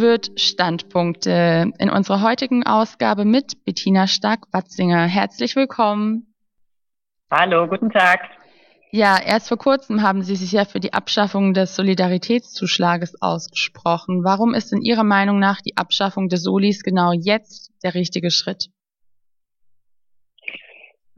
wird Standpunkte in unserer heutigen Ausgabe mit Bettina Stark-Watzinger. Herzlich willkommen. Hallo, guten Tag. Ja, erst vor kurzem haben Sie sich ja für die Abschaffung des Solidaritätszuschlages ausgesprochen. Warum ist in Ihrer Meinung nach die Abschaffung des Solis genau jetzt der richtige Schritt?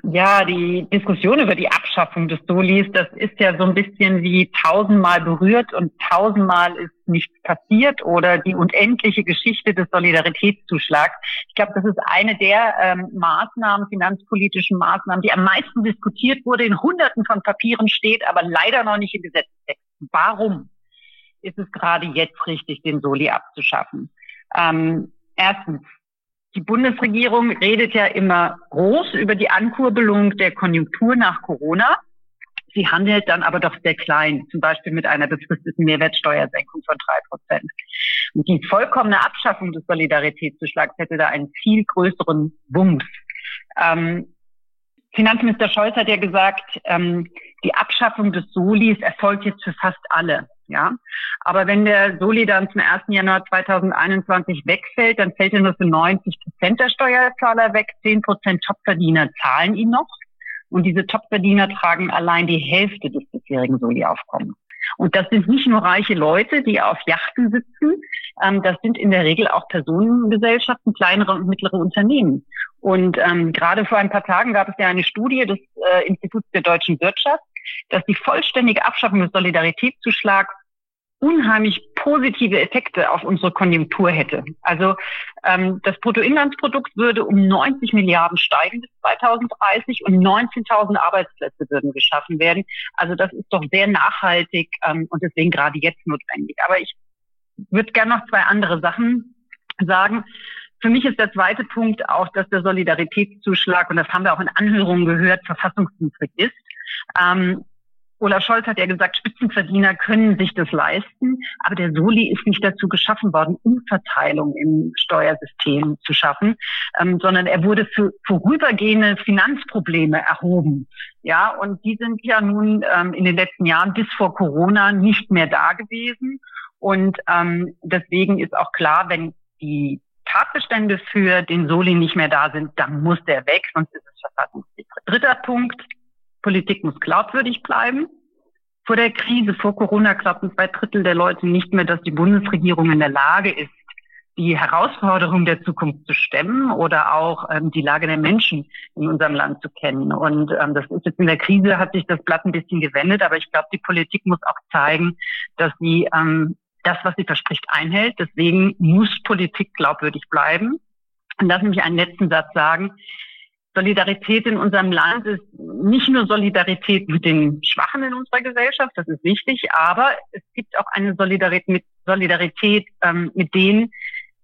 Ja, die Diskussion über die Abschaffung des Solis, das ist ja so ein bisschen wie tausendmal berührt und tausendmal ist nichts passiert oder die unendliche Geschichte des Solidaritätszuschlags. Ich glaube, das ist eine der ähm, Maßnahmen, finanzpolitischen Maßnahmen, die am meisten diskutiert wurde, in hunderten von Papieren steht, aber leider noch nicht im Gesetzestext. Warum ist es gerade jetzt richtig, den Soli abzuschaffen? Ähm, erstens, die Bundesregierung redet ja immer groß über die Ankurbelung der Konjunktur nach Corona. Sie handelt dann aber doch sehr klein, zum Beispiel mit einer befristeten Mehrwertsteuersenkung von drei Prozent. Und die vollkommene Abschaffung des Solidaritätszuschlags hätte da einen viel größeren Wumms. Ähm, Finanzminister Scholz hat ja gesagt, ähm, die Abschaffung des Solis erfolgt jetzt für fast alle. Ja, aber wenn der Soli dann zum 1. Januar 2021 wegfällt, dann fällt er nur für 90 Prozent der Steuerzahler weg. 10 Prozent Topverdiener zahlen ihn noch. Und diese Topverdiener tragen allein die Hälfte des bisherigen Soli-Aufkommens. Und das sind nicht nur reiche Leute, die auf Yachten sitzen, ähm, das sind in der Regel auch Personengesellschaften, kleinere und mittlere Unternehmen. Und ähm, gerade vor ein paar Tagen gab es ja eine Studie des äh, Instituts der deutschen Wirtschaft, dass die vollständige Abschaffung des Solidaritätszuschlags unheimlich positive Effekte auf unsere Konjunktur hätte. Also ähm, das Bruttoinlandsprodukt würde um 90 Milliarden steigen bis 2030 und 19.000 Arbeitsplätze würden geschaffen werden. Also das ist doch sehr nachhaltig ähm, und deswegen gerade jetzt notwendig. Aber ich würde gerne noch zwei andere Sachen sagen. Für mich ist der zweite Punkt auch, dass der Solidaritätszuschlag, und das haben wir auch in Anhörungen gehört, verfassungswidrig ist. Ähm, Olaf Scholz hat ja gesagt, Spitzenverdiener können sich das leisten, aber der Soli ist nicht dazu geschaffen worden, Umverteilung im Steuersystem zu schaffen, ähm, sondern er wurde für vorübergehende Finanzprobleme erhoben. Ja, und die sind ja nun ähm, in den letzten Jahren bis vor Corona nicht mehr da gewesen. Und ähm, deswegen ist auch klar, wenn die Tatbestände für den Soli nicht mehr da sind, dann muss der weg, sonst ist es verfassungswidrig. Dritter Punkt, Politik muss glaubwürdig bleiben. Vor der Krise, vor Corona glaubten zwei Drittel der Leute nicht mehr, dass die Bundesregierung in der Lage ist, die Herausforderung der Zukunft zu stemmen oder auch ähm, die Lage der Menschen in unserem Land zu kennen. Und ähm, das ist jetzt in der Krise hat sich das Blatt ein bisschen gewendet, aber ich glaube, die Politik muss auch zeigen, dass sie ähm, das, was sie verspricht, einhält. Deswegen muss Politik glaubwürdig bleiben. Und lass mich einen letzten Satz sagen. Solidarität in unserem Land ist nicht nur Solidarität mit den Schwachen in unserer Gesellschaft, das ist wichtig, aber es gibt auch eine Solidarität mit, Solidarität, ähm, mit denen,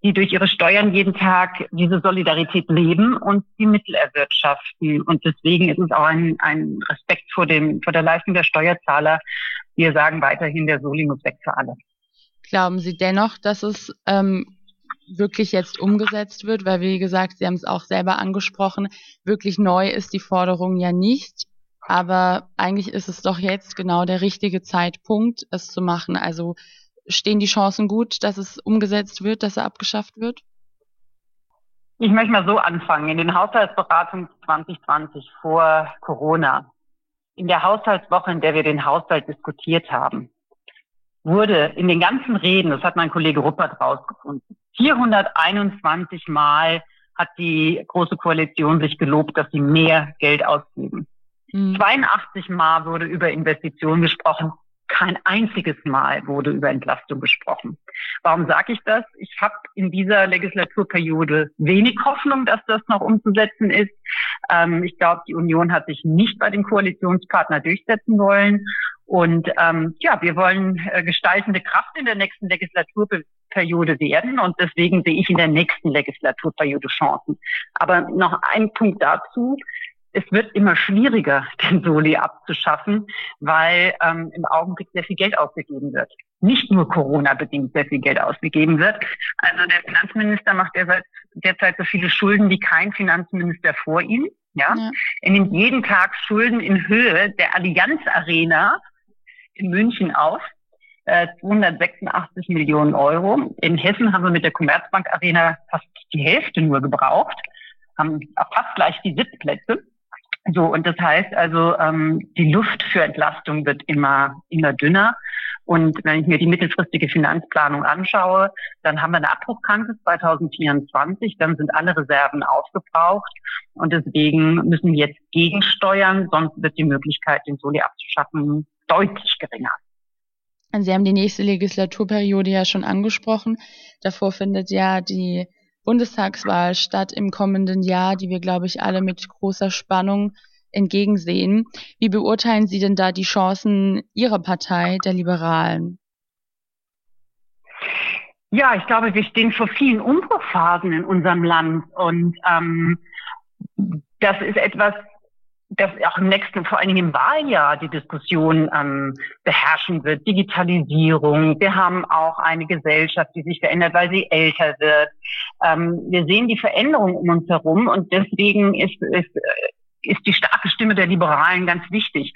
die durch ihre Steuern jeden Tag diese Solidarität leben und die Mittel erwirtschaften. Und deswegen ist es auch ein, ein Respekt vor, dem, vor der Leistung der Steuerzahler. Wir sagen weiterhin, der Soli muss weg für alle. Glauben Sie dennoch, dass es ähm, wirklich jetzt umgesetzt wird, weil wie gesagt, Sie haben es auch selber angesprochen, wirklich neu ist die Forderung ja nicht. Aber eigentlich ist es doch jetzt genau der richtige Zeitpunkt, es zu machen. Also stehen die Chancen gut, dass es umgesetzt wird, dass er abgeschafft wird? Ich möchte mal so anfangen. In den Haushaltsberatungen 2020 vor Corona, in der Haushaltswoche, in der wir den Haushalt diskutiert haben, wurde in den ganzen Reden, das hat mein Kollege Ruppert rausgefunden, 421 Mal hat die Große Koalition sich gelobt, dass sie mehr Geld ausgeben. Mhm. 82 Mal wurde über Investitionen gesprochen. Kein einziges Mal wurde über Entlastung gesprochen. Warum sage ich das? Ich habe in dieser Legislaturperiode wenig Hoffnung, dass das noch umzusetzen ist. Ähm, ich glaube, die Union hat sich nicht bei den Koalitionspartnern durchsetzen wollen. Und ähm, ja, wir wollen äh, gestaltende Kraft in der nächsten Legislaturperiode werden und deswegen sehe ich in der nächsten Legislaturperiode Chancen. Aber noch ein Punkt dazu. Es wird immer schwieriger, den Soli abzuschaffen, weil ähm, im Augenblick sehr viel Geld ausgegeben wird. Nicht nur Corona-bedingt sehr viel Geld ausgegeben wird. Also der Finanzminister macht derzeit, derzeit so viele Schulden wie kein Finanzminister vor ihm. Ja? ja. Er nimmt jeden Tag Schulden in Höhe der Allianz Arena in München auf. 286 Millionen Euro. In Hessen haben wir mit der Commerzbank Arena fast die Hälfte nur gebraucht, haben fast gleich die Sitzplätze. So, und das heißt also, ähm, die Luft für Entlastung wird immer, immer dünner. Und wenn ich mir die mittelfristige Finanzplanung anschaue, dann haben wir eine Abbruchkante 2024, dann sind alle Reserven aufgebraucht. Und deswegen müssen wir jetzt gegensteuern, sonst wird die Möglichkeit, den Soli abzuschaffen, deutlich geringer. Sie haben die nächste Legislaturperiode ja schon angesprochen. Davor findet ja die Bundestagswahl statt im kommenden Jahr, die wir, glaube ich, alle mit großer Spannung entgegensehen. Wie beurteilen Sie denn da die Chancen Ihrer Partei, der Liberalen? Ja, ich glaube, wir stehen vor vielen Umbruchphasen in unserem Land und ähm, das ist etwas, dass auch im nächsten, vor allen Dingen im Wahljahr, die Diskussion ähm, beherrschen wird. Digitalisierung. Wir haben auch eine Gesellschaft, die sich verändert, weil sie älter wird. Ähm, wir sehen die Veränderung um uns herum und deswegen ist, ist, ist die starke Stimme der Liberalen ganz wichtig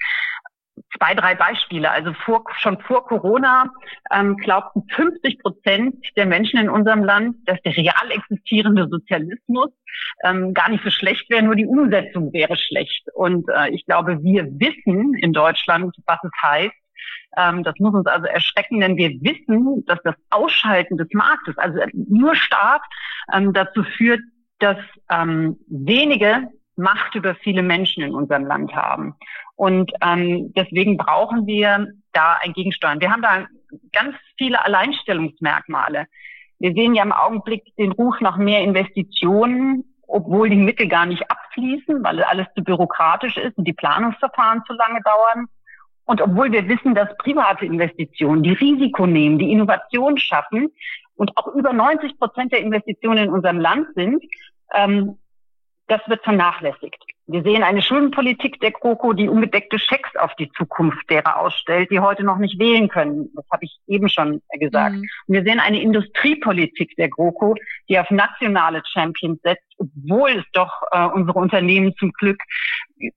zwei, drei Beispiele. Also vor, schon vor Corona ähm, glaubten 50 Prozent der Menschen in unserem Land, dass der real existierende Sozialismus ähm, gar nicht so schlecht wäre, nur die Umsetzung wäre schlecht. Und äh, ich glaube, wir wissen in Deutschland, was es heißt. Ähm, das muss uns also erschrecken, denn wir wissen, dass das Ausschalten des Marktes, also nur Staat, ähm, dazu führt, dass ähm, wenige Macht über viele Menschen in unserem Land haben. Und ähm, deswegen brauchen wir da ein Gegensteuern. Wir haben da ganz viele Alleinstellungsmerkmale. Wir sehen ja im Augenblick den Ruf nach mehr Investitionen, obwohl die Mittel gar nicht abfließen, weil alles zu bürokratisch ist und die Planungsverfahren zu lange dauern. Und obwohl wir wissen, dass private Investitionen, die Risiko nehmen, die Innovation schaffen und auch über 90 Prozent der Investitionen in unserem Land sind, ähm, das wird vernachlässigt. Wir sehen eine Schuldenpolitik der GroKo, die ungedeckte Schecks auf die Zukunft derer ausstellt, die heute noch nicht wählen können. Das habe ich eben schon gesagt. Mhm. Und wir sehen eine Industriepolitik der GroKo, die auf nationale Champions setzt, obwohl es doch äh, unsere Unternehmen zum Glück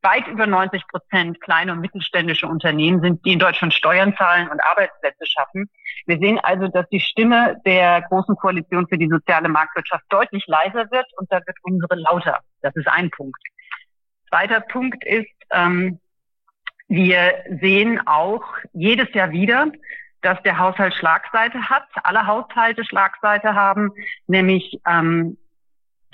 weit über 90 Prozent kleine und mittelständische Unternehmen sind, die in Deutschland Steuern zahlen und Arbeitsplätze schaffen. Wir sehen also, dass die Stimme der Großen Koalition für die soziale Marktwirtschaft deutlich leiser wird und da wird unsere lauter. Das ist ein Punkt. Zweiter Punkt ist, ähm, wir sehen auch jedes Jahr wieder, dass der Haushalt Schlagseite hat, alle Haushalte Schlagseite haben, nämlich ähm,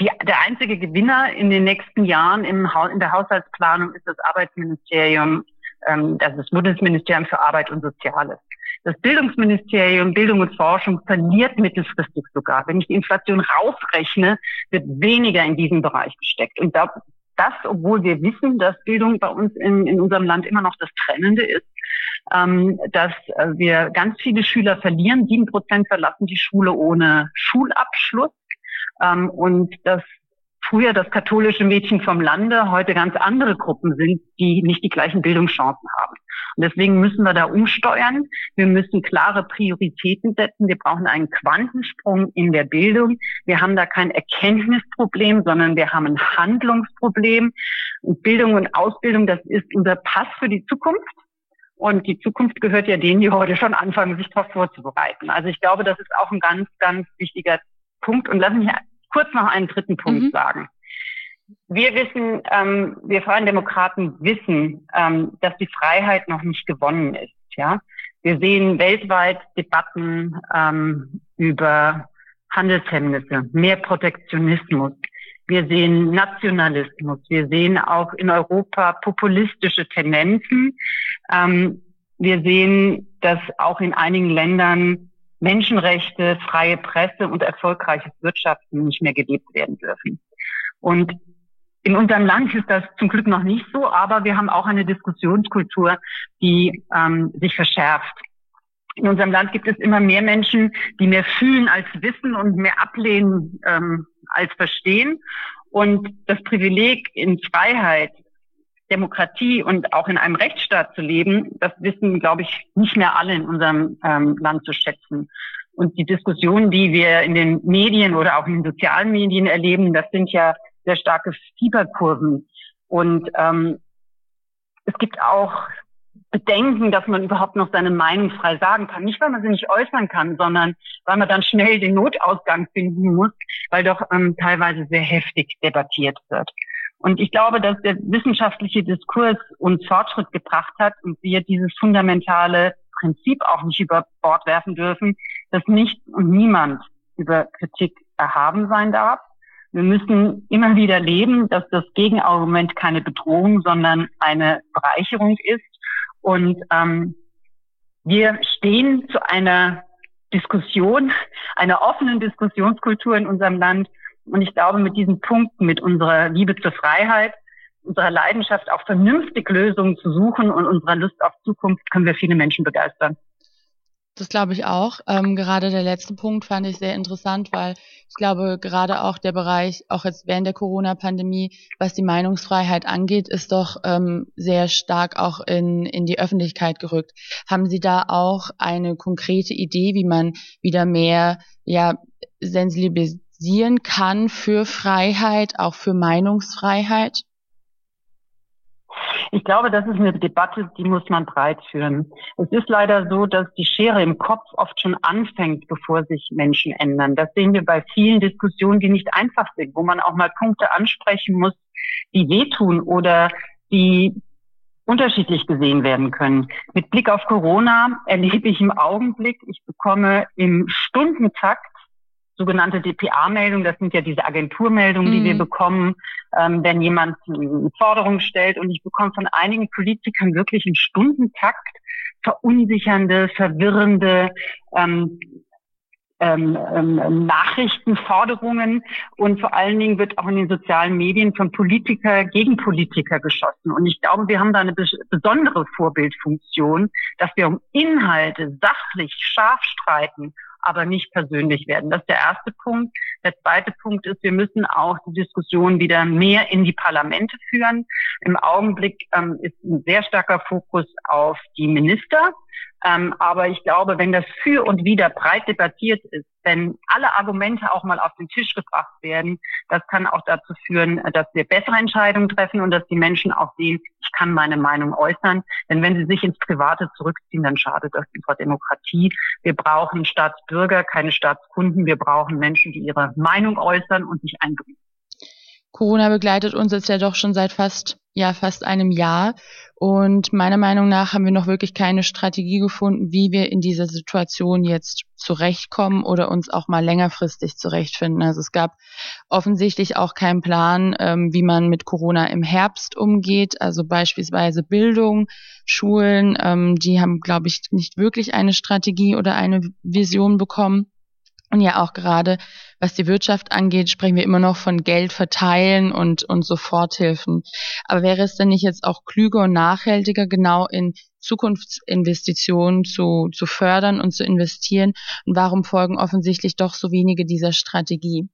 die, der einzige Gewinner in den nächsten Jahren im, in der Haushaltsplanung ist das Arbeitsministerium, ähm, das ist das Bundesministerium für Arbeit und Soziales. Das Bildungsministerium, Bildung und Forschung verliert mittelfristig sogar. Wenn ich die Inflation rausrechne, wird weniger in diesen Bereich gesteckt. Und da, das, obwohl wir wissen, dass Bildung bei uns in, in unserem Land immer noch das Trennende ist, ähm, dass äh, wir ganz viele Schüler verlieren. Sieben Prozent verlassen die Schule ohne Schulabschluss ähm, und dass früher das katholische Mädchen vom Lande heute ganz andere Gruppen sind, die nicht die gleichen Bildungschancen haben. Und deswegen müssen wir da umsteuern. Wir müssen klare Prioritäten setzen. Wir brauchen einen Quantensprung in der Bildung. Wir haben da kein Erkenntnisproblem, sondern wir haben ein Handlungsproblem. Und Bildung und Ausbildung, das ist unser Pass für die Zukunft. Und die Zukunft gehört ja denen, die heute schon anfangen, sich darauf vorzubereiten. Also ich glaube, das ist auch ein ganz, ganz wichtiger Punkt. Und lassen mich kurz noch einen dritten Punkt mhm. sagen. Wir wissen, ähm, wir Freien Demokraten wissen, ähm, dass die Freiheit noch nicht gewonnen ist. Ja, wir sehen weltweit Debatten ähm, über Handelshemmnisse, mehr Protektionismus. Wir sehen Nationalismus. Wir sehen auch in Europa populistische Tendenzen. Ähm, wir sehen, dass auch in einigen Ländern Menschenrechte, freie Presse und erfolgreiches Wirtschaften nicht mehr gelebt werden dürfen. Und in unserem Land ist das zum Glück noch nicht so, aber wir haben auch eine Diskussionskultur, die ähm, sich verschärft. In unserem Land gibt es immer mehr Menschen, die mehr fühlen als wissen und mehr ablehnen ähm, als verstehen. Und das Privileg in Freiheit, Demokratie und auch in einem Rechtsstaat zu leben, das wissen, glaube ich, nicht mehr alle in unserem ähm, Land zu schätzen. Und die Diskussionen, die wir in den Medien oder auch in den sozialen Medien erleben, das sind ja sehr starke Fieberkurven. Und ähm, es gibt auch Bedenken, dass man überhaupt noch seine Meinung frei sagen kann. Nicht, weil man sie nicht äußern kann, sondern weil man dann schnell den Notausgang finden muss, weil doch ähm, teilweise sehr heftig debattiert wird. Und ich glaube, dass der wissenschaftliche Diskurs uns Fortschritt gebracht hat und wir dieses fundamentale Prinzip auch nicht über Bord werfen dürfen, dass nicht und niemand über Kritik erhaben sein darf. Wir müssen immer wieder leben, dass das Gegenargument keine Bedrohung, sondern eine Bereicherung ist. Und ähm, wir stehen zu einer Diskussion, einer offenen Diskussionskultur in unserem Land. Und ich glaube, mit diesen Punkten, mit unserer Liebe zur Freiheit, unserer Leidenschaft, auch vernünftig Lösungen zu suchen und unserer Lust auf Zukunft, können wir viele Menschen begeistern. Das glaube ich auch. Ähm, gerade der letzte Punkt fand ich sehr interessant, weil ich glaube, gerade auch der Bereich, auch jetzt während der Corona-Pandemie, was die Meinungsfreiheit angeht, ist doch ähm, sehr stark auch in, in die Öffentlichkeit gerückt. Haben Sie da auch eine konkrete Idee, wie man wieder mehr ja, sensibilisieren kann für Freiheit, auch für Meinungsfreiheit? Ich glaube, das ist eine Debatte, die muss man breit führen. Es ist leider so, dass die Schere im Kopf oft schon anfängt, bevor sich Menschen ändern. Das sehen wir bei vielen Diskussionen, die nicht einfach sind, wo man auch mal Punkte ansprechen muss, die wehtun oder die unterschiedlich gesehen werden können. Mit Blick auf Corona erlebe ich im Augenblick, ich bekomme im Stundentakt sogenannte DPA-Meldung. Das sind ja diese Agenturmeldungen, mhm. die wir mhm. bekommen, ähm, wenn jemand eine Forderung stellt. Und ich bekomme von einigen Politikern wirklich einen Stundentakt verunsichernde, verwirrende ähm, ähm, ähm, Nachrichten, Forderungen und vor allen Dingen wird auch in den sozialen Medien von Politiker gegen Politiker geschossen. Und ich glaube, wir haben da eine besondere Vorbildfunktion, dass wir um Inhalte sachlich scharf streiten aber nicht persönlich werden. Das ist der erste Punkt. Der zweite Punkt ist, wir müssen auch die Diskussion wieder mehr in die Parlamente führen. Im Augenblick ähm, ist ein sehr starker Fokus auf die Minister. Ähm, aber ich glaube, wenn das für und wieder breit debattiert ist, wenn alle Argumente auch mal auf den Tisch gebracht werden, das kann auch dazu führen, dass wir bessere Entscheidungen treffen und dass die Menschen auch sehen, ich kann meine Meinung äußern. Denn wenn sie sich ins Private zurückziehen, dann schadet das unserer Demokratie. Wir brauchen Staatsbürger, keine Staatskunden. Wir brauchen Menschen, die ihre Meinung äußern und sich einbringen. Corona begleitet uns jetzt ja doch schon seit fast, ja, fast einem Jahr. Und meiner Meinung nach haben wir noch wirklich keine Strategie gefunden, wie wir in dieser Situation jetzt zurechtkommen oder uns auch mal längerfristig zurechtfinden. Also es gab offensichtlich auch keinen Plan, ähm, wie man mit Corona im Herbst umgeht. Also beispielsweise Bildung, Schulen, ähm, die haben, glaube ich, nicht wirklich eine Strategie oder eine Vision bekommen. Und ja auch gerade, was die Wirtschaft angeht, sprechen wir immer noch von Geld verteilen und, und Soforthilfen. Aber wäre es denn nicht jetzt auch klüger und nachhaltiger, genau in Zukunftsinvestitionen zu, zu fördern und zu investieren? Und warum folgen offensichtlich doch so wenige dieser Strategie?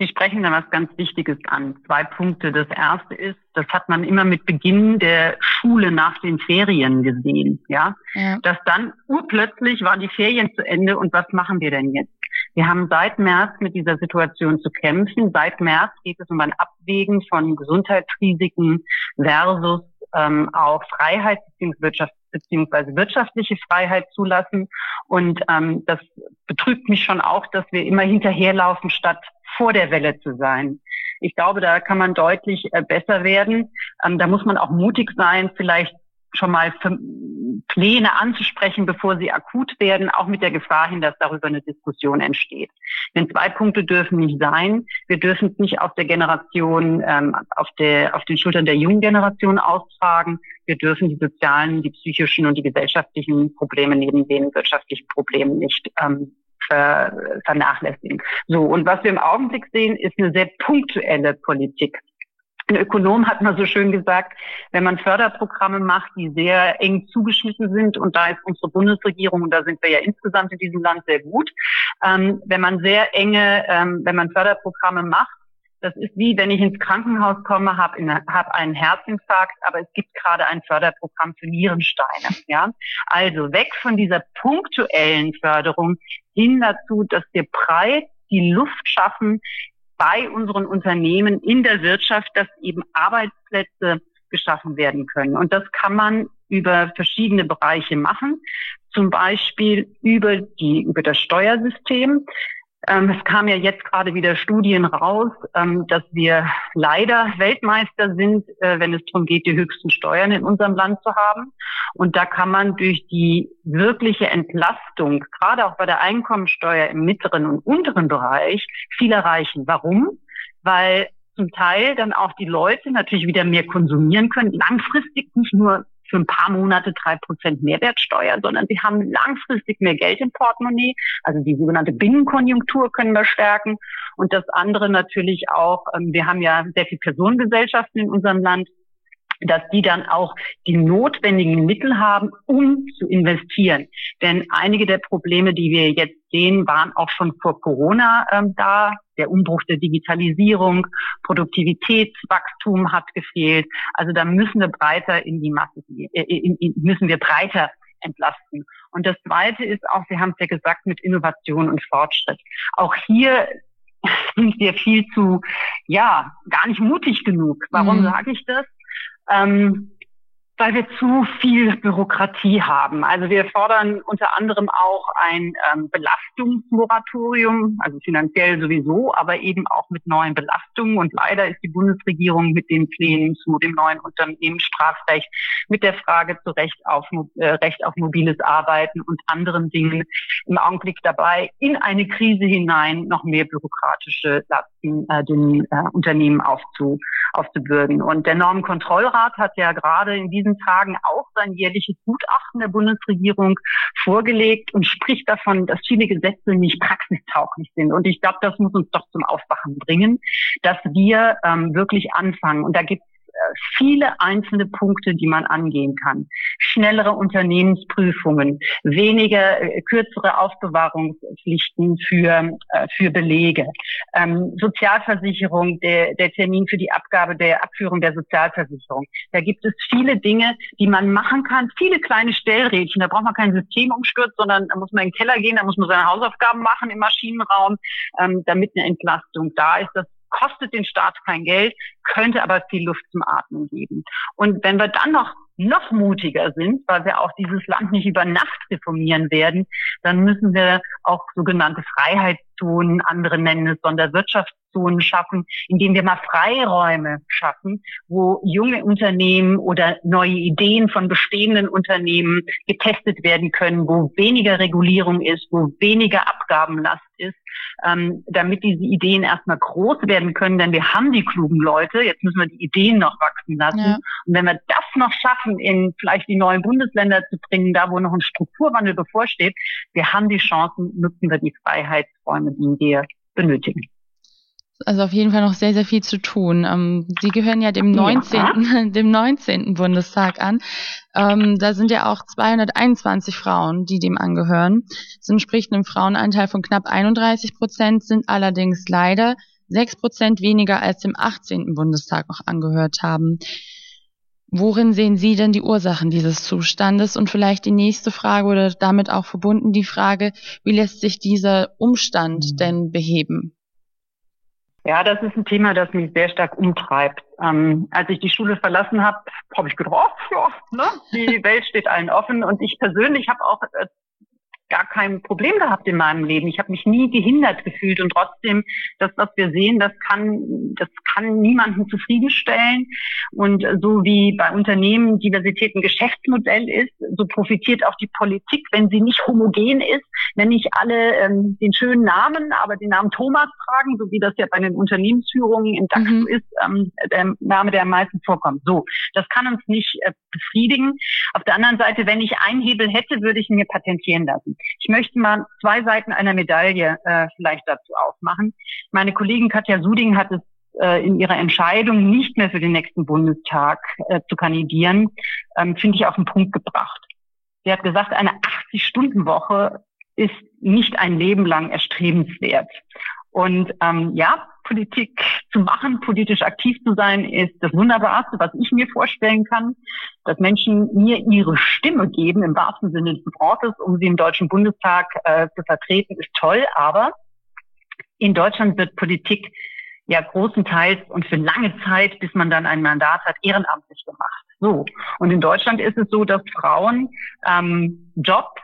Sie sprechen da was ganz Wichtiges an. Zwei Punkte. Das erste ist, das hat man immer mit Beginn der Schule nach den Ferien gesehen, ja. ja. Dass dann urplötzlich waren die Ferien zu Ende und was machen wir denn jetzt? Wir haben seit März mit dieser Situation zu kämpfen. Seit März geht es um ein Abwägen von Gesundheitsrisiken versus ähm, auch Freiheit beziehungsweise beziehungsweise wirtschaftliche Freiheit zulassen. Und ähm, das betrübt mich schon auch, dass wir immer hinterherlaufen, statt vor der Welle zu sein. Ich glaube, da kann man deutlich äh, besser werden. Ähm, da muss man auch mutig sein, vielleicht schon mal Pläne anzusprechen, bevor sie akut werden, auch mit der Gefahr hin, dass darüber eine Diskussion entsteht. Denn zwei Punkte dürfen nicht sein. Wir dürfen es nicht auf der Generation, ähm, auf, der, auf den Schultern der jungen Generation austragen. Wir dürfen die sozialen, die psychischen und die gesellschaftlichen Probleme neben den wirtschaftlichen Problemen nicht ähm, ver, vernachlässigen. So, und was wir im Augenblick sehen, ist eine sehr punktuelle Politik. Ein Ökonom hat mal so schön gesagt, wenn man Förderprogramme macht, die sehr eng zugeschnitten sind, und da ist unsere Bundesregierung, und da sind wir ja insgesamt in diesem Land sehr gut, ähm, wenn man sehr enge, ähm, wenn man Förderprogramme macht, das ist wie, wenn ich ins Krankenhaus komme, habe hab einen Herzinfarkt, aber es gibt gerade ein Förderprogramm für Nierensteine. Ja? Also weg von dieser punktuellen Förderung hin dazu, dass wir breit die Luft schaffen bei unseren Unternehmen in der Wirtschaft, dass eben Arbeitsplätze geschaffen werden können. Und das kann man über verschiedene Bereiche machen, zum Beispiel über die über das Steuersystem. Ähm, es kam ja jetzt gerade wieder Studien raus, ähm, dass wir leider Weltmeister sind, äh, wenn es darum geht, die höchsten Steuern in unserem Land zu haben. Und da kann man durch die wirkliche Entlastung, gerade auch bei der Einkommensteuer im mittleren und unteren Bereich, viel erreichen. Warum? Weil zum Teil dann auch die Leute natürlich wieder mehr konsumieren können, langfristig nicht nur für ein paar Monate drei Prozent Mehrwertsteuer, sondern sie haben langfristig mehr Geld im Portemonnaie. Also die sogenannte Binnenkonjunktur können wir stärken. Und das andere natürlich auch, ähm, wir haben ja sehr viele Personengesellschaften in unserem Land dass die dann auch die notwendigen Mittel haben, um zu investieren. Denn einige der Probleme, die wir jetzt sehen, waren auch schon vor Corona ähm, da. Der Umbruch der Digitalisierung, Produktivitätswachstum hat gefehlt. Also da müssen wir breiter in die Masse, äh, in, in, müssen wir breiter entlasten. Und das Zweite ist auch, Sie haben es ja gesagt, mit Innovation und Fortschritt. Auch hier sind wir viel zu, ja, gar nicht mutig genug. Warum mhm. sage ich das? Ähm, weil wir zu viel Bürokratie haben. Also wir fordern unter anderem auch ein ähm, Belastungsmoratorium, also finanziell sowieso, aber eben auch mit neuen Belastungen. Und leider ist die Bundesregierung mit den Plänen zu dem neuen Unternehmensstrafrecht, mit der Frage zu Recht auf, äh, Recht auf mobiles Arbeiten und anderen Dingen im Augenblick dabei, in eine Krise hinein noch mehr bürokratische Lasten äh, den äh, Unternehmen aufzu, aufzubürden. Und der Normenkontrollrat hat ja gerade in diesem diesen Tagen auch sein jährliches Gutachten der Bundesregierung vorgelegt und spricht davon, dass viele Gesetze nicht praxistauglich sind. Und ich glaube, das muss uns doch zum Aufwachen bringen, dass wir ähm, wirklich anfangen. Und da gibt viele einzelne Punkte, die man angehen kann. Schnellere Unternehmensprüfungen, weniger äh, kürzere Aufbewahrungspflichten für, äh, für Belege, ähm, Sozialversicherung, der, der Termin für die Abgabe der Abführung der Sozialversicherung. Da gibt es viele Dinge, die man machen kann, viele kleine Stellrädchen. Da braucht man kein Systemumsturz, sondern da muss man in den Keller gehen, da muss man seine Hausaufgaben machen im Maschinenraum, ähm, damit eine Entlastung da ist. Das kostet den Staat kein Geld, könnte aber viel Luft zum Atmen geben. Und wenn wir dann noch noch mutiger sind, weil wir auch dieses Land nicht über Nacht reformieren werden, dann müssen wir auch sogenannte Freiheitszonen, andere nennen es Sonderwirtschaftszonen schaffen, indem wir mal Freiräume schaffen, wo junge Unternehmen oder neue Ideen von bestehenden Unternehmen getestet werden können, wo weniger Regulierung ist, wo weniger Abgabenlast ist, ähm, damit diese Ideen erstmal groß werden können, denn wir haben die klugen Leute, jetzt müssen wir die Ideen noch wachsen lassen. Ja. Und wenn wir das noch schaffen, in vielleicht die neuen Bundesländer zu bringen, da wo noch ein Strukturwandel bevorsteht, wir haben die Chancen, nutzen wir die Freiheitsräume, die wir benötigen also auf jeden Fall noch sehr, sehr viel zu tun. Ähm, Sie gehören ja dem 19. Ja. dem 19. Bundestag an. Ähm, da sind ja auch 221 Frauen, die dem angehören. Das entspricht einem Frauenanteil von knapp 31 Prozent, sind allerdings leider 6 Prozent weniger als dem 18. Bundestag noch angehört haben. Worin sehen Sie denn die Ursachen dieses Zustandes? Und vielleicht die nächste Frage oder damit auch verbunden die Frage, wie lässt sich dieser Umstand mhm. denn beheben? Ja, das ist ein Thema, das mich sehr stark umtreibt. Ähm, als ich die Schule verlassen habe, habe ich gedacht, oh, ja, ne, die Welt steht allen offen. Und ich persönlich habe auch äh, gar kein Problem gehabt in meinem Leben. Ich habe mich nie gehindert gefühlt und trotzdem, das, was wir sehen, das kann, das kann niemanden zufriedenstellen. Und so wie bei Unternehmen Diversität ein Geschäftsmodell ist, so profitiert auch die Politik, wenn sie nicht homogen ist, wenn nicht alle ähm, den schönen Namen, aber den Namen Thomas tragen, so wie das ja bei den Unternehmensführungen in DAX mhm. ist, ähm, der Name, der am meisten vorkommt. So, das kann uns nicht äh, befriedigen. Auf der anderen Seite, wenn ich einen Hebel hätte, würde ich ihn mir patentieren lassen. Ich möchte mal zwei Seiten einer Medaille äh, vielleicht dazu aufmachen. Meine Kollegin Katja Suding hat es äh, in ihrer Entscheidung, nicht mehr für den nächsten Bundestag äh, zu kandidieren, ähm, finde ich auf den Punkt gebracht. Sie hat gesagt, eine 80-Stunden-Woche ist nicht ein Leben lang erstrebenswert. Und ähm, ja, Politik zu machen, politisch aktiv zu sein, ist das Wunderbarste, was ich mir vorstellen kann. Dass Menschen mir ihre Stimme geben, im wahrsten Sinne des Wortes, um sie im Deutschen Bundestag äh, zu vertreten, ist toll. Aber in Deutschland wird Politik ja großenteils und für lange Zeit, bis man dann ein Mandat hat, ehrenamtlich gemacht. So. Und in Deutschland ist es so, dass Frauen ähm, Job,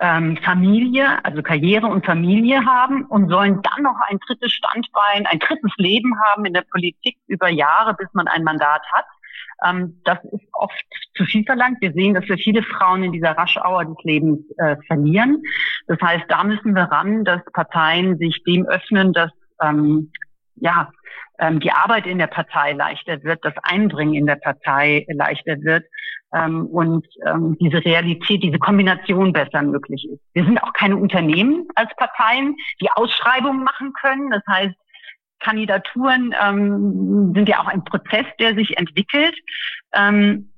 ähm, Familie, also Karriere und Familie haben und sollen dann noch ein drittes Standbein, ein drittes Leben haben in der Politik über Jahre, bis man ein Mandat hat. Ähm, das ist oft zu viel verlangt. Wir sehen, dass wir viele Frauen in dieser Raschauer des Lebens äh, verlieren. Das heißt, da müssen wir ran, dass Parteien sich dem öffnen, dass ähm, ja, ähm, die Arbeit in der Partei leichter wird, das Einbringen in der Partei leichter wird ähm, und ähm, diese Realität, diese Kombination besser möglich ist. Wir sind auch keine Unternehmen als Parteien, die Ausschreibungen machen können. Das heißt, Kandidaturen ähm, sind ja auch ein Prozess, der sich entwickelt. Ähm,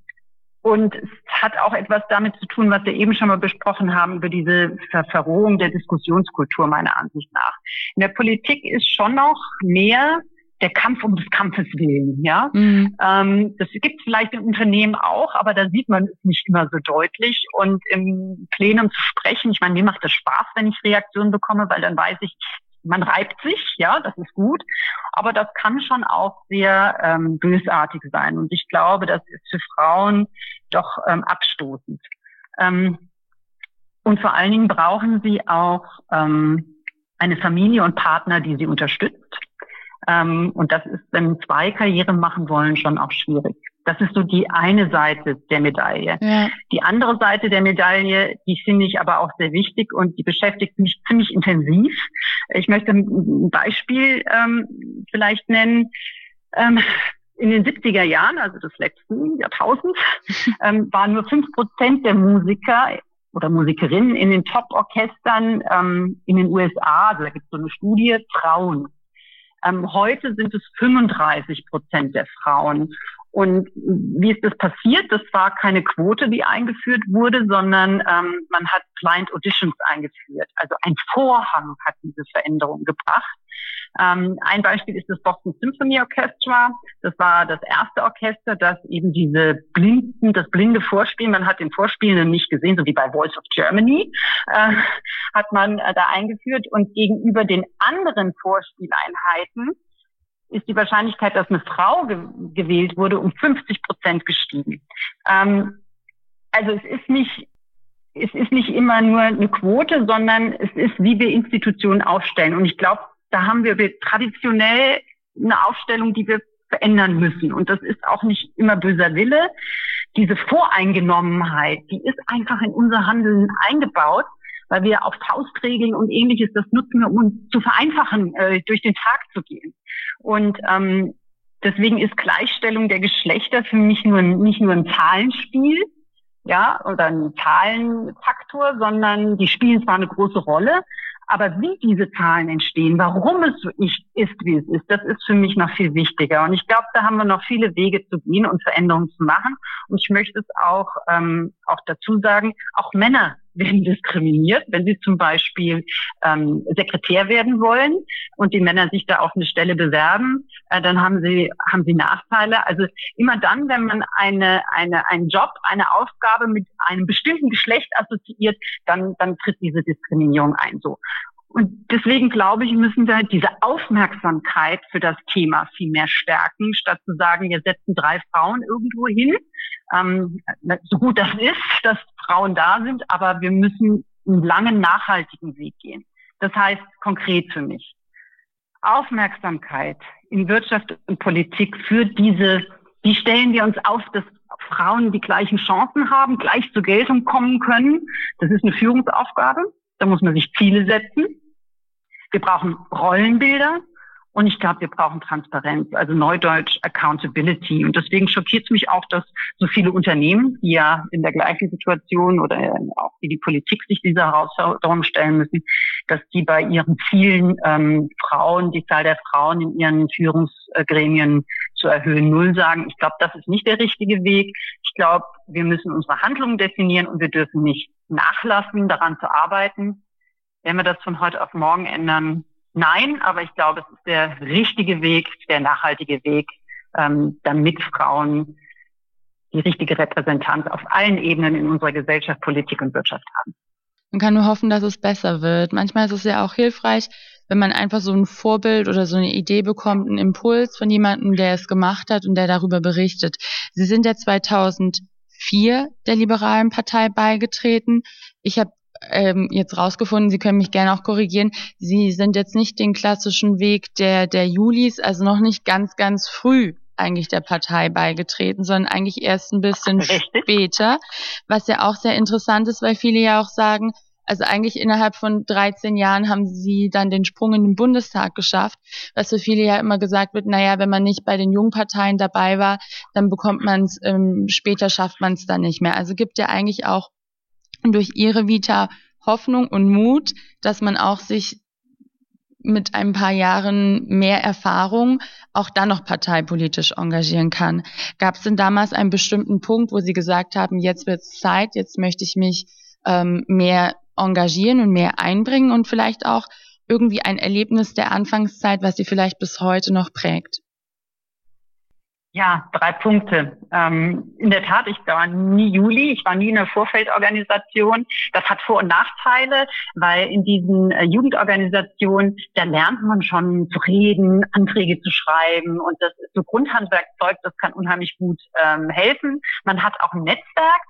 und es hat auch etwas damit zu tun, was wir eben schon mal besprochen haben, über diese Ver Verrohung der Diskussionskultur meiner Ansicht nach. In der Politik ist schon noch mehr der Kampf um des Kampfes willen, ja. Mhm. Ähm, das gibt es vielleicht im Unternehmen auch, aber da sieht man es nicht immer so deutlich. Und im Plenum zu sprechen, ich meine, mir macht das Spaß, wenn ich Reaktionen bekomme, weil dann weiß ich, man reibt sich, ja, das ist gut, aber das kann schon auch sehr ähm, bösartig sein. Und ich glaube, das ist für Frauen doch ähm, abstoßend. Ähm, und vor allen Dingen brauchen sie auch ähm, eine Familie und Partner, die sie unterstützt. Ähm, und das ist, wenn zwei Karrieren machen wollen, schon auch schwierig. Das ist so die eine Seite der Medaille. Ja. Die andere Seite der Medaille, die finde ich aber auch sehr wichtig und die beschäftigt mich ziemlich intensiv. Ich möchte ein Beispiel ähm, vielleicht nennen. Ähm, in den 70er Jahren, also des letzten Jahrtausends, ähm, waren nur fünf Prozent der Musiker oder Musikerinnen in den Top-Orchestern ähm, in den USA, also da gibt es so eine Studie, Frauen. Ähm, heute sind es 35 Prozent der Frauen. Und wie ist das passiert? Das war keine Quote, die eingeführt wurde, sondern ähm, man hat Blind Auditions eingeführt. Also ein Vorhang hat diese Veränderung gebracht. Ähm, ein Beispiel ist das Boston Symphony Orchestra. Das war das erste Orchester, das eben diese blinden, das blinde Vorspiel, man hat den Vorspielenden nicht gesehen, so wie bei Voice of Germany, äh, hat man äh, da eingeführt. Und gegenüber den anderen Vorspieleinheiten ist die Wahrscheinlichkeit, dass eine Frau ge gewählt wurde, um 50 Prozent gestiegen. Ähm, also es ist nicht es ist nicht immer nur eine Quote, sondern es ist, wie wir Institutionen aufstellen. Und ich glaube, da haben wir traditionell eine Aufstellung, die wir verändern müssen. Und das ist auch nicht immer böser Wille. Diese Voreingenommenheit, die ist einfach in unser Handeln eingebaut, weil wir auf Faustregeln und ähnliches das nutzen, um uns zu vereinfachen, äh, durch den Tag zu gehen. Und ähm, deswegen ist Gleichstellung der Geschlechter für mich nur nicht nur ein Zahlenspiel, ja, oder ein Zahlenfaktor, sondern die spielen zwar eine große Rolle, aber wie diese Zahlen entstehen, warum es so ist, wie es ist, das ist für mich noch viel wichtiger. Und ich glaube, da haben wir noch viele Wege zu gehen und Veränderungen zu machen. Und ich möchte es auch, ähm, auch dazu sagen, auch Männer werden diskriminiert, wenn sie zum Beispiel ähm, Sekretär werden wollen und die Männer sich da auf eine Stelle bewerben, äh, dann haben sie haben sie Nachteile. Also immer dann, wenn man eine eine einen Job, eine Aufgabe mit einem bestimmten Geschlecht assoziiert, dann dann tritt diese Diskriminierung ein. So und deswegen glaube ich, müssen wir diese Aufmerksamkeit für das Thema viel mehr stärken, statt zu sagen, wir setzen drei Frauen irgendwo hin. Ähm, so gut das ist, dass Frauen da sind, aber wir müssen einen langen, nachhaltigen Weg gehen. Das heißt konkret für mich. Aufmerksamkeit in Wirtschaft und Politik für diese, wie stellen wir uns auf, dass Frauen die gleichen Chancen haben, gleich zur Geltung kommen können. Das ist eine Führungsaufgabe. Da muss man sich Ziele setzen. Wir brauchen Rollenbilder und ich glaube, wir brauchen Transparenz, also Neudeutsch Accountability. Und deswegen schockiert es mich auch, dass so viele Unternehmen, die ja in der gleichen Situation oder auch wie die Politik sich dieser Herausforderung stellen müssen, dass die bei ihren Zielen ähm, Frauen, die Zahl der Frauen in ihren Führungsgremien zu erhöhen, null sagen. Ich glaube, das ist nicht der richtige Weg. Ich glaube, wir müssen unsere Handlungen definieren und wir dürfen nicht nachlassen, daran zu arbeiten. Wenn wir das von heute auf morgen ändern, nein, aber ich glaube, es ist der richtige Weg, der nachhaltige Weg, ähm, damit Frauen die richtige Repräsentanz auf allen Ebenen in unserer Gesellschaft, Politik und Wirtschaft haben. Man kann nur hoffen, dass es besser wird. Manchmal ist es ja auch hilfreich, wenn man einfach so ein Vorbild oder so eine Idee bekommt, einen Impuls von jemandem, der es gemacht hat und der darüber berichtet. Sie sind ja 2004 der Liberalen Partei beigetreten. Ich habe ähm, jetzt rausgefunden, Sie können mich gerne auch korrigieren, Sie sind jetzt nicht den klassischen Weg der, der Julis, also noch nicht ganz, ganz früh eigentlich der Partei beigetreten, sondern eigentlich erst ein bisschen Richtig. später, was ja auch sehr interessant ist, weil viele ja auch sagen, also eigentlich innerhalb von 13 Jahren haben sie dann den Sprung in den Bundestag geschafft, was für viele ja immer gesagt wird, naja, wenn man nicht bei den Jungparteien dabei war, dann bekommt man es, ähm, später schafft man es dann nicht mehr. Also gibt ja eigentlich auch durch ihre Vita Hoffnung und Mut, dass man auch sich mit ein paar Jahren mehr Erfahrung auch dann noch parteipolitisch engagieren kann. Gab es denn damals einen bestimmten Punkt, wo Sie gesagt haben, jetzt wird es Zeit, jetzt möchte ich mich ähm, mehr engagieren und mehr einbringen und vielleicht auch irgendwie ein Erlebnis der Anfangszeit, was Sie vielleicht bis heute noch prägt? Ja, drei Punkte. Ähm, in der Tat, ich war nie Juli, ich war nie in einer Vorfeldorganisation. Das hat Vor- und Nachteile, weil in diesen äh, Jugendorganisationen, da lernt man schon zu reden, Anträge zu schreiben und das ist so Grundhandwerkzeug, das kann unheimlich gut ähm, helfen. Man hat auch ein Netzwerk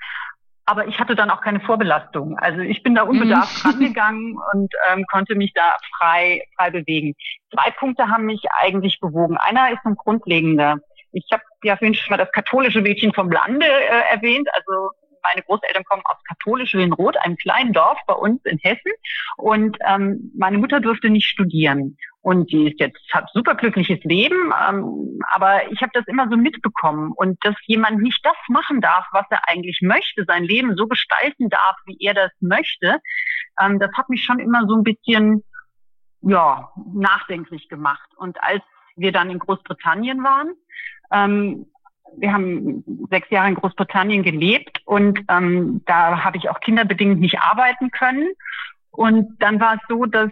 aber ich hatte dann auch keine Vorbelastung. Also ich bin da unbedarft mhm. rangegangen und ähm, konnte mich da frei, frei bewegen. Zwei Punkte haben mich eigentlich bewogen. Einer ist ein grundlegender. Ich habe ja vorhin schon mal das katholische Mädchen vom Lande äh, erwähnt. Also meine Großeltern kommen aus katholisch Willenroth, einem kleinen Dorf bei uns in Hessen. Und ähm, meine Mutter durfte nicht studieren. Und die ist jetzt, hat superglückliches Leben. Ähm, aber ich habe das immer so mitbekommen. Und dass jemand nicht das machen darf, was er eigentlich möchte, sein Leben so gestalten darf, wie er das möchte, ähm, das hat mich schon immer so ein bisschen ja, nachdenklich gemacht. Und als wir dann in Großbritannien waren, ähm, wir haben sechs Jahre in Großbritannien gelebt und ähm, da habe ich auch kinderbedingt nicht arbeiten können. Und dann war es so, dass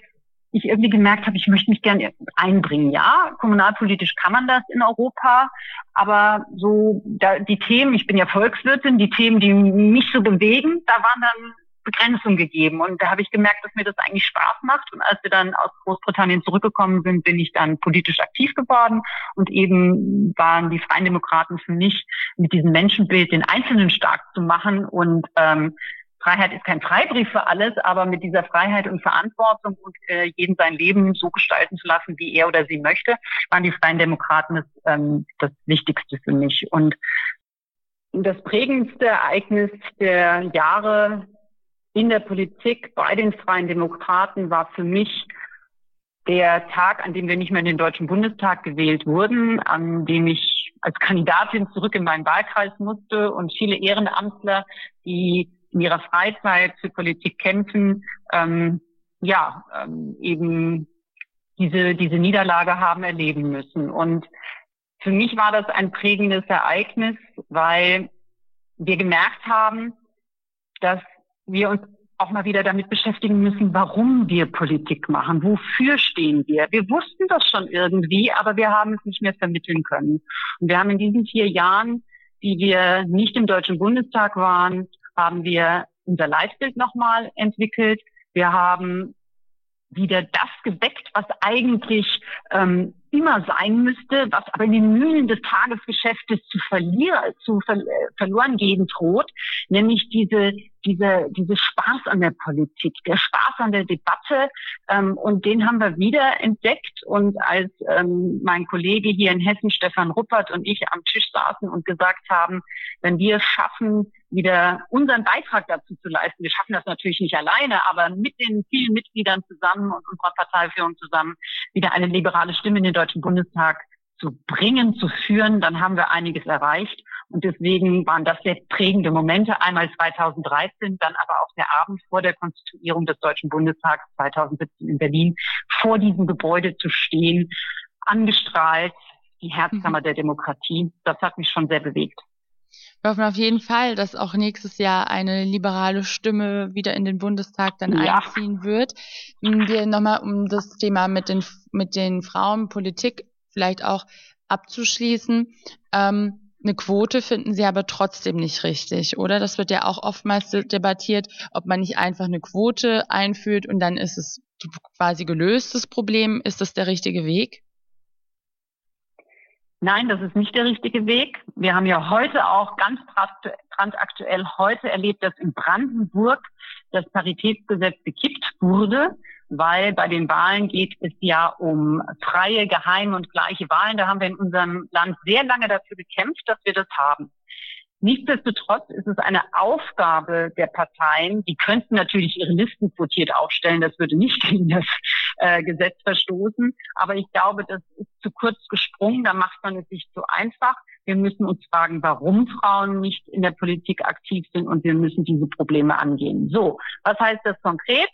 ich irgendwie gemerkt habe, ich möchte mich gerne einbringen. Ja, kommunalpolitisch kann man das in Europa, aber so da, die Themen, ich bin ja Volkswirtin, die Themen, die mich so bewegen, da waren dann Begrenzung gegeben. Und da habe ich gemerkt, dass mir das eigentlich Spaß macht. Und als wir dann aus Großbritannien zurückgekommen sind, bin ich dann politisch aktiv geworden. Und eben waren die Freien Demokraten für mich mit diesem Menschenbild den Einzelnen stark zu machen und ähm, Freiheit ist kein Freibrief für alles, aber mit dieser Freiheit und Verantwortung und äh, jeden sein Leben so gestalten zu lassen, wie er oder sie möchte, waren die Freien Demokraten das, ähm, das Wichtigste für mich. Und das prägendste Ereignis der Jahre in der Politik bei den Freien Demokraten war für mich der Tag, an dem wir nicht mehr in den Deutschen Bundestag gewählt wurden, an dem ich als Kandidatin zurück in meinen Wahlkreis musste und viele Ehrenamtler, die in ihrer Freizeit für Politik kämpfen, ähm, ja, ähm, eben diese, diese Niederlage haben erleben müssen. Und für mich war das ein prägendes Ereignis, weil wir gemerkt haben, dass wir uns auch mal wieder damit beschäftigen müssen, warum wir Politik machen, wofür stehen wir. Wir wussten das schon irgendwie, aber wir haben es nicht mehr vermitteln können. Und wir haben in diesen vier Jahren, die wir nicht im Deutschen Bundestag waren, haben wir unser Leitbild nochmal entwickelt. Wir haben wieder das geweckt, was eigentlich ähm, immer sein müsste, was aber in den Mühlen des Tagesgeschäftes zu verlieren, zu ver verloren gehen droht, nämlich diese diese diese Spaß an der Politik, der Spaß an der Debatte ähm, und den haben wir wieder entdeckt und als ähm, mein Kollege hier in Hessen Stefan Ruppert und ich am Tisch saßen und gesagt haben, wenn wir schaffen, wieder unseren Beitrag dazu zu leisten. Wir schaffen das natürlich nicht alleine, aber mit den vielen Mitgliedern zusammen und unserer Parteiführung zusammen wieder eine liberale Stimme in den Deutschen Bundestag zu bringen, zu führen, dann haben wir einiges erreicht. Und deswegen waren das sehr prägende Momente. Einmal 2013, dann aber auch der Abend vor der Konstituierung des Deutschen Bundestags 2017 in Berlin, vor diesem Gebäude zu stehen, angestrahlt, die Herzkammer mhm. der Demokratie. Das hat mich schon sehr bewegt. Wir hoffen auf jeden Fall, dass auch nächstes Jahr eine liberale Stimme wieder in den Bundestag dann ja. einziehen wird. Wir nochmal um das Thema mit den, mit den Frauen, Politik vielleicht auch abzuschließen. Ähm, Eine Quote finden Sie aber trotzdem nicht richtig, oder? Das wird ja auch oftmals debattiert, ob man nicht einfach eine Quote einführt und dann ist es quasi gelöst, das Problem. Ist das der richtige Weg? Nein, das ist nicht der richtige Weg. Wir haben ja heute auch ganz brandaktuell heute erlebt, dass in Brandenburg das Paritätsgesetz gekippt wurde, weil bei den Wahlen geht es ja um freie, geheime und gleiche Wahlen. Da haben wir in unserem Land sehr lange dafür gekämpft, dass wir das haben. Nichtsdestotrotz ist es eine Aufgabe der Parteien, die könnten natürlich ihre Listen quotiert aufstellen, das würde nicht gegen das äh, Gesetz verstoßen, aber ich glaube, das ist zu kurz gesprungen, da macht man es sich zu einfach. Wir müssen uns fragen, warum Frauen nicht in der Politik aktiv sind und wir müssen diese Probleme angehen. So, was heißt das konkret?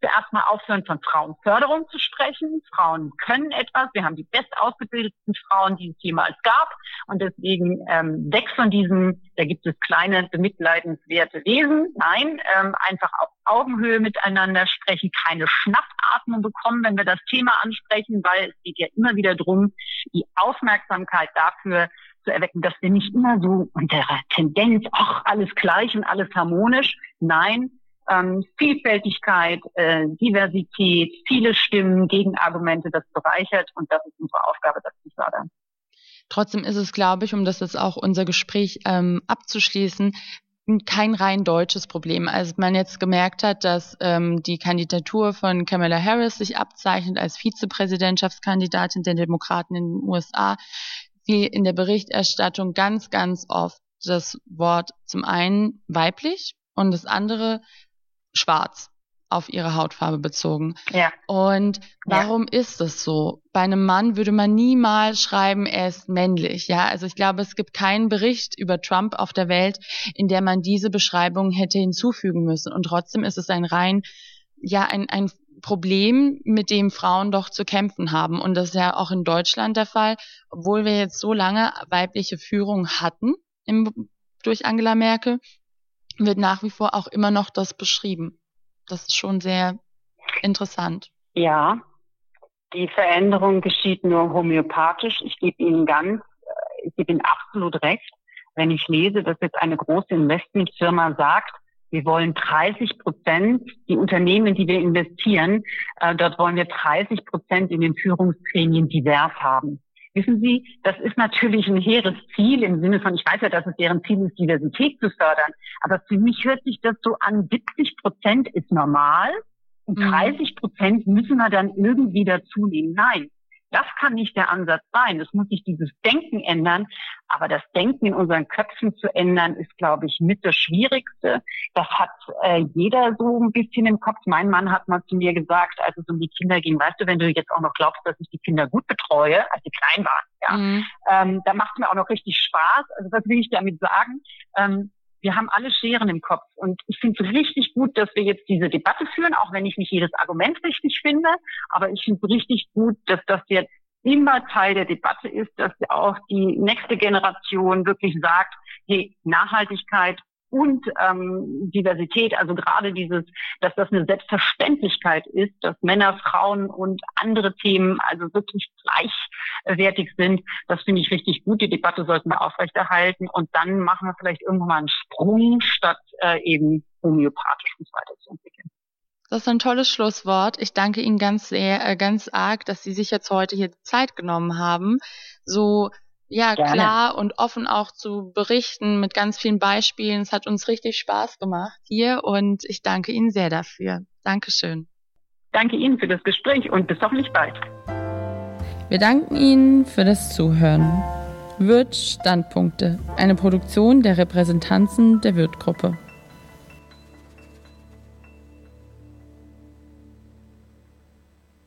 Zuerst mal aufhören, von Frauenförderung zu sprechen. Frauen können etwas. Wir haben die bestausgebildeten Frauen, die es jemals gab. Und deswegen ähm, weg von diesem, da gibt es kleine bemitleidenswerte Wesen. Nein, ähm, einfach auf Augenhöhe miteinander sprechen, keine Schnappatmung bekommen, wenn wir das Thema ansprechen, weil es geht ja immer wieder drum, die Aufmerksamkeit dafür zu erwecken, dass wir nicht immer so unter Tendenz, ach, alles gleich und alles harmonisch. Nein, ähm, Vielfältigkeit, äh, Diversität, viele Stimmen, Gegenargumente, das bereichert und das ist unsere Aufgabe, das zu fördern. Trotzdem ist es, glaube ich, um das jetzt auch unser Gespräch ähm, abzuschließen, kein rein deutsches Problem. Als man jetzt gemerkt hat, dass ähm, die Kandidatur von Kamala Harris sich abzeichnet als Vizepräsidentschaftskandidatin der Demokraten in den USA, fiel in der Berichterstattung ganz, ganz oft das Wort zum einen weiblich und das andere schwarz auf ihre Hautfarbe bezogen. Ja. Und warum ja. ist es so? Bei einem Mann würde man niemals schreiben, er ist männlich. Ja, also ich glaube, es gibt keinen Bericht über Trump auf der Welt, in der man diese Beschreibung hätte hinzufügen müssen. Und trotzdem ist es ein rein, ja, ein, ein Problem, mit dem Frauen doch zu kämpfen haben. Und das ist ja auch in Deutschland der Fall, obwohl wir jetzt so lange weibliche Führung hatten im, durch Angela Merkel, wird nach wie vor auch immer noch das beschrieben. Das ist schon sehr interessant. Ja, die Veränderung geschieht nur homöopathisch. Ich gebe Ihnen ganz, äh, ich gebe Ihnen absolut recht. Wenn ich lese, dass jetzt eine große Investmentfirma sagt, wir wollen 30 Prozent, die Unternehmen, die wir investieren, äh, dort wollen wir 30 Prozent in den Führungsgremien divers haben. Wissen Sie, das ist natürlich ein hehres Ziel im Sinne von, ich weiß ja, dass es deren Ziel ist, Diversität zu fördern. Aber für mich hört sich das so an, 70 Prozent ist normal und 30 mhm. Prozent müssen wir dann irgendwie dazunehmen. Nein, das kann nicht der Ansatz sein. Es muss sich dieses Denken ändern. Aber das Denken in unseren Köpfen zu ändern, ist, glaube ich, mit das Schwierigste. Das hat äh, jeder so ein bisschen im Kopf. Mein Mann hat mal zu mir gesagt, als es um die Kinder ging, weißt du, wenn du jetzt auch noch glaubst, dass ich die Kinder gut betreue, als sie klein waren, ja, mhm. ähm, da macht es mir auch noch richtig Spaß. Also was will ich damit sagen? Ähm, wir haben alle Scheren im Kopf. Und ich finde es richtig gut, dass wir jetzt diese Debatte führen, auch wenn ich nicht jedes Argument richtig finde. Aber ich finde es richtig gut, dass das jetzt immer Teil der Debatte ist, dass auch die nächste Generation wirklich sagt, hey, Nachhaltigkeit und ähm, Diversität, also gerade dieses, dass das eine Selbstverständlichkeit ist, dass Männer, Frauen und andere Themen also wirklich gleichwertig sind, das finde ich richtig gut. Die Debatte sollten wir aufrechterhalten und dann machen wir vielleicht irgendwann mal einen Sprung, statt äh, eben homöopathisch uns weiterzuentwickeln. Das ist ein tolles Schlusswort. Ich danke Ihnen ganz sehr, äh, ganz arg, dass Sie sich jetzt heute hier Zeit genommen haben, so ja, Gerne. klar und offen auch zu berichten mit ganz vielen Beispielen. Es hat uns richtig Spaß gemacht hier und ich danke Ihnen sehr dafür. Dankeschön. Danke Ihnen für das Gespräch und bis hoffentlich bald. Wir danken Ihnen für das Zuhören. Wirt Standpunkte, eine Produktion der Repräsentanzen der Wirt-Gruppe.